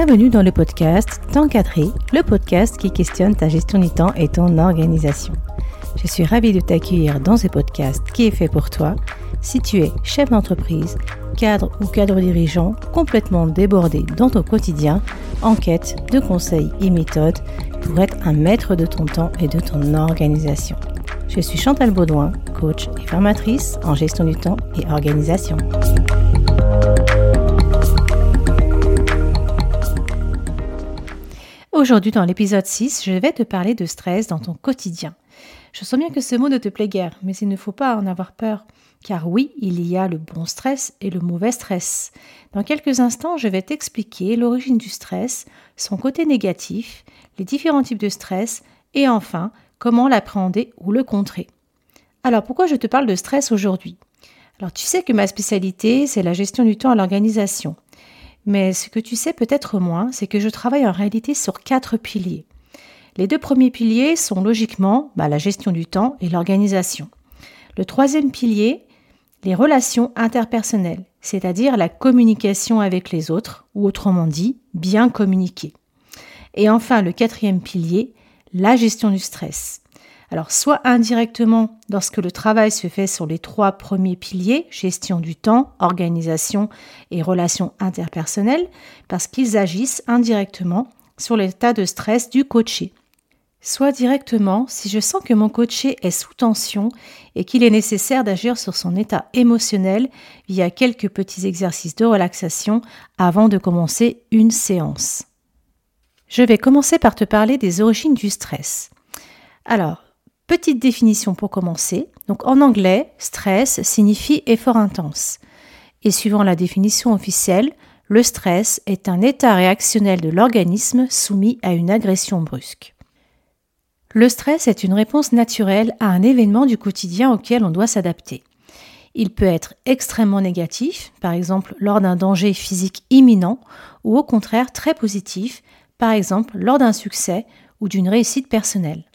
Bienvenue dans le podcast Temps cadré, le podcast qui questionne ta gestion du temps et ton organisation. Je suis ravie de t'accueillir dans ce podcast qui est fait pour toi si tu es chef d'entreprise, cadre ou cadre dirigeant complètement débordé dans ton quotidien en quête de conseils et méthodes pour être un maître de ton temps et de ton organisation. Je suis Chantal Baudouin, coach et formatrice en gestion du temps et organisation. Aujourd'hui, dans l'épisode 6, je vais te parler de stress dans ton quotidien. Je sens bien que ce mot ne te plaît guère, mais il ne faut pas en avoir peur, car oui, il y a le bon stress et le mauvais stress. Dans quelques instants, je vais t'expliquer l'origine du stress, son côté négatif, les différents types de stress, et enfin, comment l'appréhender ou le contrer. Alors, pourquoi je te parle de stress aujourd'hui? Alors, tu sais que ma spécialité, c'est la gestion du temps à l'organisation. Mais ce que tu sais peut-être moins, c'est que je travaille en réalité sur quatre piliers. Les deux premiers piliers sont logiquement bah, la gestion du temps et l'organisation. Le troisième pilier, les relations interpersonnelles, c'est-à-dire la communication avec les autres, ou autrement dit, bien communiquer. Et enfin, le quatrième pilier, la gestion du stress. Alors, soit indirectement lorsque le travail se fait sur les trois premiers piliers, gestion du temps, organisation et relations interpersonnelles, parce qu'ils agissent indirectement sur l'état de stress du coaché. Soit directement si je sens que mon coaché est sous tension et qu'il est nécessaire d'agir sur son état émotionnel via quelques petits exercices de relaxation avant de commencer une séance. Je vais commencer par te parler des origines du stress. Alors, Petite définition pour commencer. Donc en anglais, stress signifie effort intense. Et suivant la définition officielle, le stress est un état réactionnel de l'organisme soumis à une agression brusque. Le stress est une réponse naturelle à un événement du quotidien auquel on doit s'adapter. Il peut être extrêmement négatif, par exemple lors d'un danger physique imminent, ou au contraire très positif, par exemple lors d'un succès ou d'une réussite personnelle.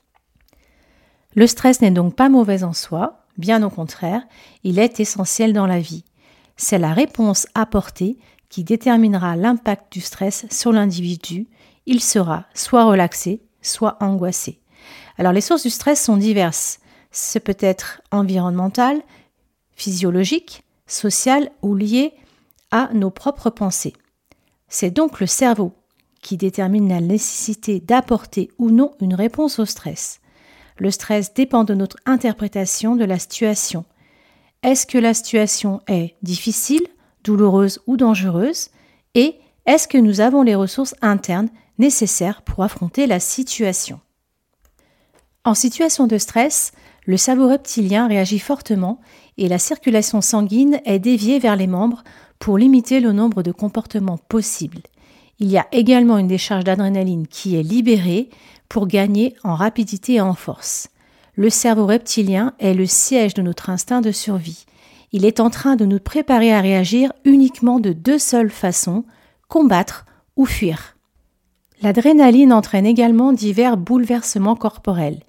Le stress n'est donc pas mauvais en soi, bien au contraire, il est essentiel dans la vie. C'est la réponse apportée qui déterminera l'impact du stress sur l'individu. Il sera soit relaxé, soit angoissé. Alors les sources du stress sont diverses. Ce peut être environnemental, physiologique, social ou lié à nos propres pensées. C'est donc le cerveau qui détermine la nécessité d'apporter ou non une réponse au stress. Le stress dépend de notre interprétation de la situation. Est-ce que la situation est difficile, douloureuse ou dangereuse? Et est-ce que nous avons les ressources internes nécessaires pour affronter la situation? En situation de stress, le cerveau reptilien réagit fortement et la circulation sanguine est déviée vers les membres pour limiter le nombre de comportements possibles. Il y a également une décharge d'adrénaline qui est libérée pour gagner en rapidité et en force. Le cerveau reptilien est le siège de notre instinct de survie. Il est en train de nous préparer à réagir uniquement de deux seules façons, combattre ou fuir. L'adrénaline entraîne également divers bouleversements corporels,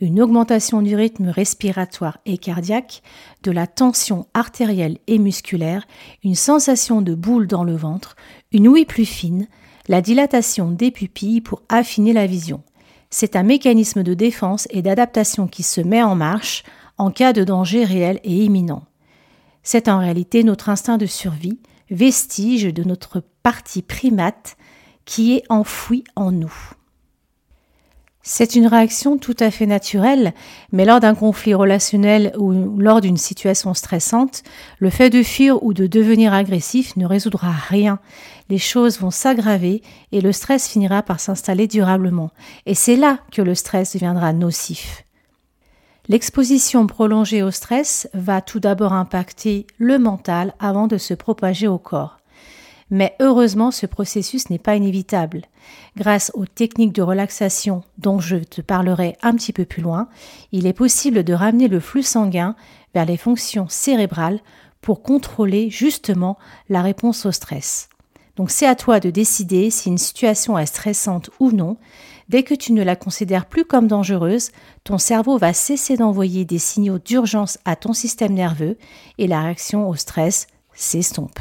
une augmentation du rythme respiratoire et cardiaque, de la tension artérielle et musculaire, une sensation de boule dans le ventre, une ouïe plus fine, la dilatation des pupilles pour affiner la vision, c'est un mécanisme de défense et d'adaptation qui se met en marche en cas de danger réel et imminent. C'est en réalité notre instinct de survie, vestige de notre partie primate qui est enfoui en nous. C'est une réaction tout à fait naturelle, mais lors d'un conflit relationnel ou lors d'une situation stressante, le fait de fuir ou de devenir agressif ne résoudra rien. Les choses vont s'aggraver et le stress finira par s'installer durablement. Et c'est là que le stress deviendra nocif. L'exposition prolongée au stress va tout d'abord impacter le mental avant de se propager au corps. Mais heureusement, ce processus n'est pas inévitable. Grâce aux techniques de relaxation dont je te parlerai un petit peu plus loin, il est possible de ramener le flux sanguin vers les fonctions cérébrales pour contrôler justement la réponse au stress. Donc c'est à toi de décider si une situation est stressante ou non. Dès que tu ne la considères plus comme dangereuse, ton cerveau va cesser d'envoyer des signaux d'urgence à ton système nerveux et la réaction au stress s'estompe.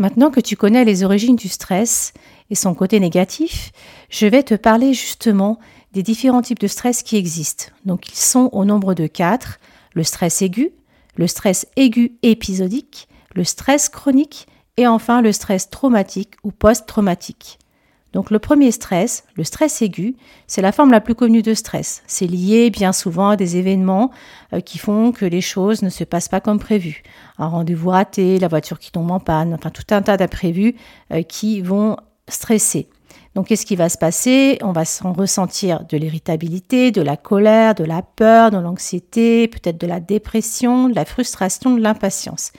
Maintenant que tu connais les origines du stress et son côté négatif, je vais te parler justement des différents types de stress qui existent. Donc ils sont au nombre de quatre, le stress aigu, le stress aigu épisodique, le stress chronique et enfin le stress traumatique ou post-traumatique. Donc le premier stress, le stress aigu, c'est la forme la plus connue de stress. C'est lié bien souvent à des événements euh, qui font que les choses ne se passent pas comme prévu. Un rendez-vous raté, la voiture qui tombe en panne, enfin tout un tas d'imprévus euh, qui vont stresser. Donc qu'est-ce qui va se passer? On va ressentir de l'irritabilité, de la colère, de la peur, de l'anxiété, peut-être de la dépression, de la frustration, de l'impatience.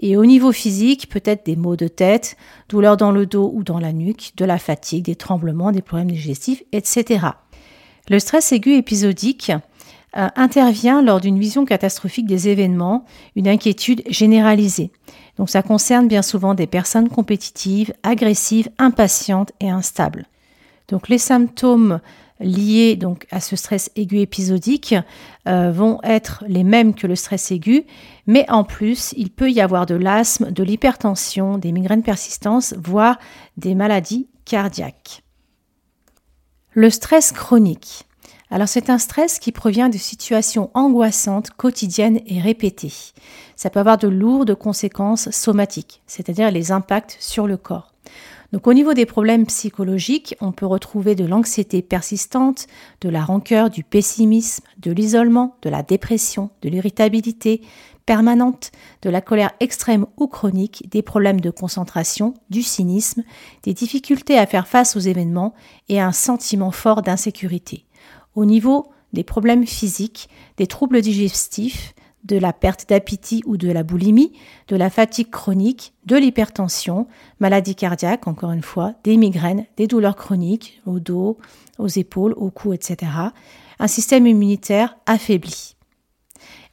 Et au niveau physique, peut-être des maux de tête, douleurs dans le dos ou dans la nuque, de la fatigue, des tremblements, des problèmes digestifs, etc. Le stress aigu épisodique euh, intervient lors d'une vision catastrophique des événements, une inquiétude généralisée. Donc ça concerne bien souvent des personnes compétitives, agressives, impatientes et instables. Donc les symptômes liés donc à ce stress aigu épisodique euh, vont être les mêmes que le stress aigu, mais en plus, il peut y avoir de l'asthme, de l'hypertension, des migraines persistantes, voire des maladies cardiaques. Le stress chronique. Alors c'est un stress qui provient de situations angoissantes, quotidiennes et répétées. Ça peut avoir de lourdes conséquences somatiques, c'est-à-dire les impacts sur le corps. Donc au niveau des problèmes psychologiques, on peut retrouver de l'anxiété persistante, de la rancœur, du pessimisme, de l'isolement, de la dépression, de l'irritabilité permanente, de la colère extrême ou chronique, des problèmes de concentration, du cynisme, des difficultés à faire face aux événements et un sentiment fort d'insécurité. Au niveau des problèmes physiques, des troubles digestifs, de la perte d'appétit ou de la boulimie, de la fatigue chronique, de l'hypertension, maladie cardiaque, encore une fois, des migraines, des douleurs chroniques au dos, aux épaules, au cou, etc. Un système immunitaire affaibli.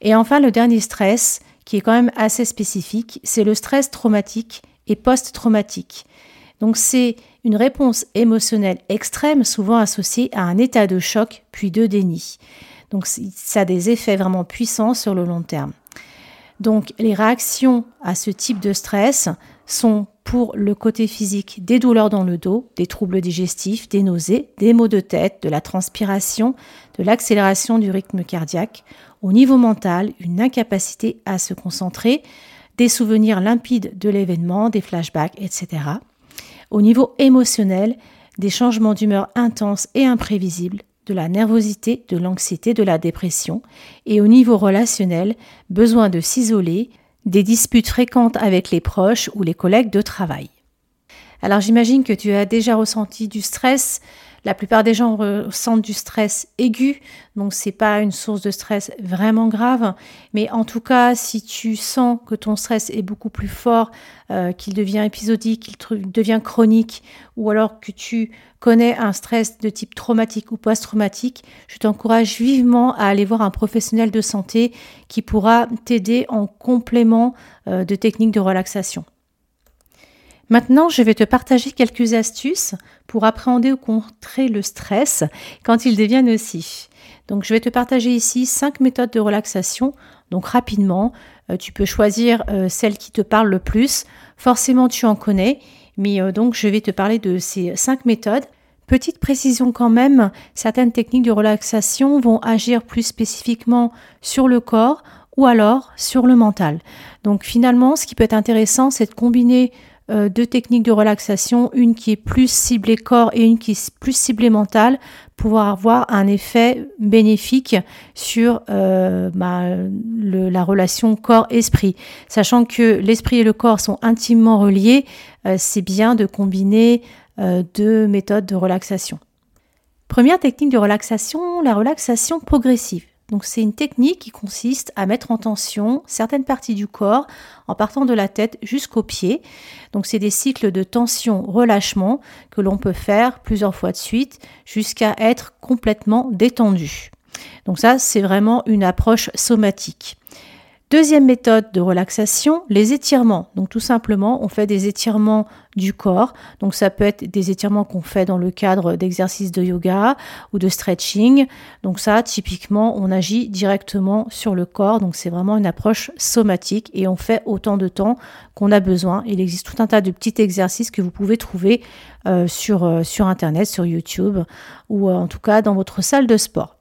Et enfin, le dernier stress, qui est quand même assez spécifique, c'est le stress traumatique et post-traumatique. Donc c'est une réponse émotionnelle extrême, souvent associée à un état de choc puis de déni. Donc ça a des effets vraiment puissants sur le long terme. Donc les réactions à ce type de stress sont pour le côté physique des douleurs dans le dos, des troubles digestifs, des nausées, des maux de tête, de la transpiration, de l'accélération du rythme cardiaque. Au niveau mental, une incapacité à se concentrer, des souvenirs limpides de l'événement, des flashbacks, etc. Au niveau émotionnel, des changements d'humeur intenses et imprévisibles, de la nervosité, de l'anxiété, de la dépression, et au niveau relationnel, besoin de s'isoler, des disputes fréquentes avec les proches ou les collègues de travail. Alors j'imagine que tu as déjà ressenti du stress, la plupart des gens ressentent du stress aigu, donc c'est pas une source de stress vraiment grave, mais en tout cas, si tu sens que ton stress est beaucoup plus fort, euh, qu'il devient épisodique, qu'il devient chronique, ou alors que tu connais un stress de type traumatique ou post-traumatique, je t'encourage vivement à aller voir un professionnel de santé qui pourra t'aider en complément euh, de techniques de relaxation. Maintenant, je vais te partager quelques astuces pour appréhender ou contrer le stress quand il devient nocif. Donc, je vais te partager ici cinq méthodes de relaxation. Donc, rapidement, euh, tu peux choisir euh, celle qui te parle le plus. Forcément, tu en connais, mais euh, donc, je vais te parler de ces cinq méthodes. Petite précision quand même, certaines techniques de relaxation vont agir plus spécifiquement sur le corps ou alors sur le mental. Donc finalement, ce qui peut être intéressant, c'est de combiner euh, deux techniques de relaxation, une qui est plus ciblée corps et une qui est plus ciblée mental, pour avoir un effet bénéfique sur euh, bah, la relation corps-esprit. Sachant que l'esprit et le corps sont intimement reliés, euh, c'est bien de combiner deux méthodes de relaxation. Première technique de relaxation, la relaxation progressive. Donc c'est une technique qui consiste à mettre en tension certaines parties du corps en partant de la tête jusqu'aux pieds. Donc c'est des cycles de tension-relâchement que l'on peut faire plusieurs fois de suite jusqu'à être complètement détendu. Donc ça c'est vraiment une approche somatique. Deuxième méthode de relaxation, les étirements. Donc tout simplement, on fait des étirements du corps. Donc ça peut être des étirements qu'on fait dans le cadre d'exercices de yoga ou de stretching. Donc ça, typiquement, on agit directement sur le corps. Donc c'est vraiment une approche somatique et on fait autant de temps qu'on a besoin. Il existe tout un tas de petits exercices que vous pouvez trouver euh, sur, euh, sur Internet, sur YouTube ou euh, en tout cas dans votre salle de sport.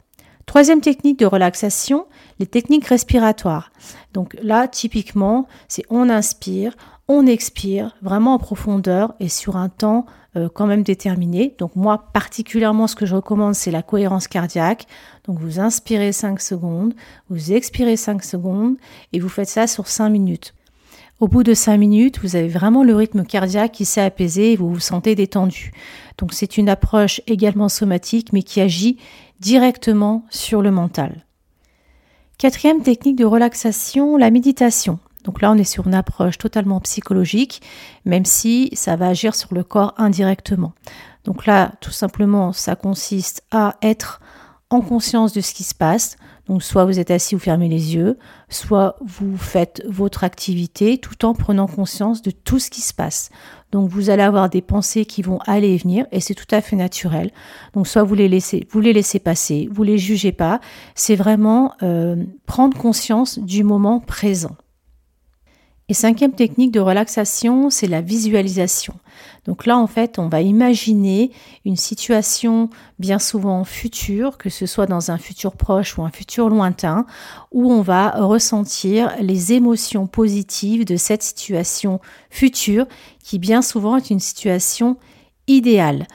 Troisième technique de relaxation, les techniques respiratoires. Donc là, typiquement, c'est on inspire, on expire vraiment en profondeur et sur un temps euh, quand même déterminé. Donc moi, particulièrement, ce que je recommande, c'est la cohérence cardiaque. Donc vous inspirez 5 secondes, vous expirez 5 secondes et vous faites ça sur 5 minutes. Au bout de 5 minutes, vous avez vraiment le rythme cardiaque qui s'est apaisé et vous vous sentez détendu. Donc c'est une approche également somatique mais qui agit directement sur le mental. Quatrième technique de relaxation, la méditation. Donc là, on est sur une approche totalement psychologique, même si ça va agir sur le corps indirectement. Donc là, tout simplement, ça consiste à être en conscience de ce qui se passe. Donc soit vous êtes assis ou fermez les yeux, soit vous faites votre activité tout en prenant conscience de tout ce qui se passe. Donc vous allez avoir des pensées qui vont aller et venir et c'est tout à fait naturel. Donc soit vous les laissez, vous les laissez passer, vous les jugez pas. C'est vraiment euh, prendre conscience du moment présent. Et cinquième technique de relaxation, c'est la visualisation. Donc là, en fait, on va imaginer une situation bien souvent future, que ce soit dans un futur proche ou un futur lointain, où on va ressentir les émotions positives de cette situation future, qui bien souvent est une situation idéale.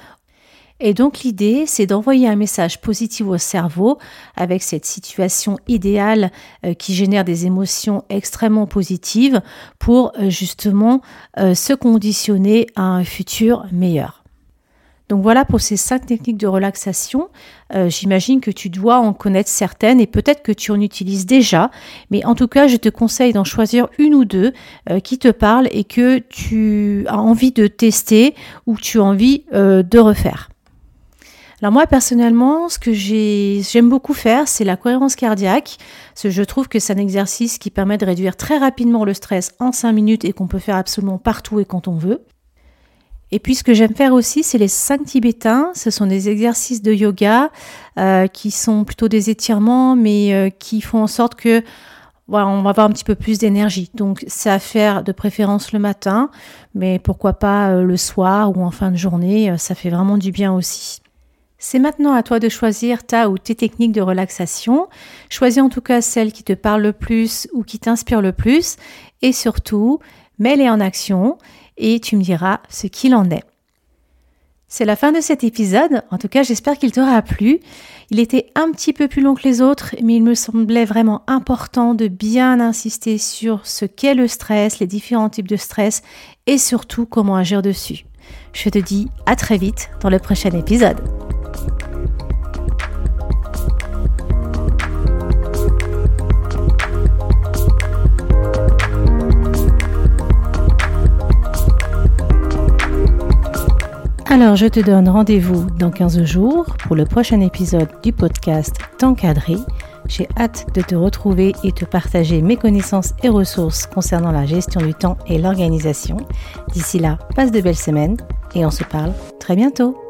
Et donc l'idée, c'est d'envoyer un message positif au cerveau avec cette situation idéale euh, qui génère des émotions extrêmement positives pour euh, justement euh, se conditionner à un futur meilleur. Donc voilà pour ces cinq techniques de relaxation. J'imagine que tu dois en connaître certaines et peut-être que tu en utilises déjà, mais en tout cas, je te conseille d'en choisir une ou deux qui te parlent et que tu as envie de tester ou tu as envie de refaire. Alors moi personnellement, ce que j'aime beaucoup faire, c'est la cohérence cardiaque. Je trouve que c'est un exercice qui permet de réduire très rapidement le stress en 5 minutes et qu'on peut faire absolument partout et quand on veut. Et puis ce que j'aime faire aussi, c'est les 5 tibétains. Ce sont des exercices de yoga euh, qui sont plutôt des étirements, mais euh, qui font en sorte que voilà, on va avoir un petit peu plus d'énergie. Donc c'est à faire de préférence le matin, mais pourquoi pas euh, le soir ou en fin de journée, ça fait vraiment du bien aussi. C'est maintenant à toi de choisir ta ou tes techniques de relaxation. Choisis en tout cas celle qui te parle le plus ou qui t'inspire le plus. Et surtout, mets-les en action et tu me diras ce qu'il en est. C'est la fin de cet épisode. En tout cas, j'espère qu'il t'aura plu. Il était un petit peu plus long que les autres, mais il me semblait vraiment important de bien insister sur ce qu'est le stress, les différents types de stress et surtout comment agir dessus. Je te dis à très vite dans le prochain épisode. Alors, je te donne rendez-vous dans 15 jours pour le prochain épisode du podcast T'encadrer. J'ai hâte de te retrouver et te partager mes connaissances et ressources concernant la gestion du temps et l'organisation. D'ici là, passe de belles semaines et on se parle très bientôt.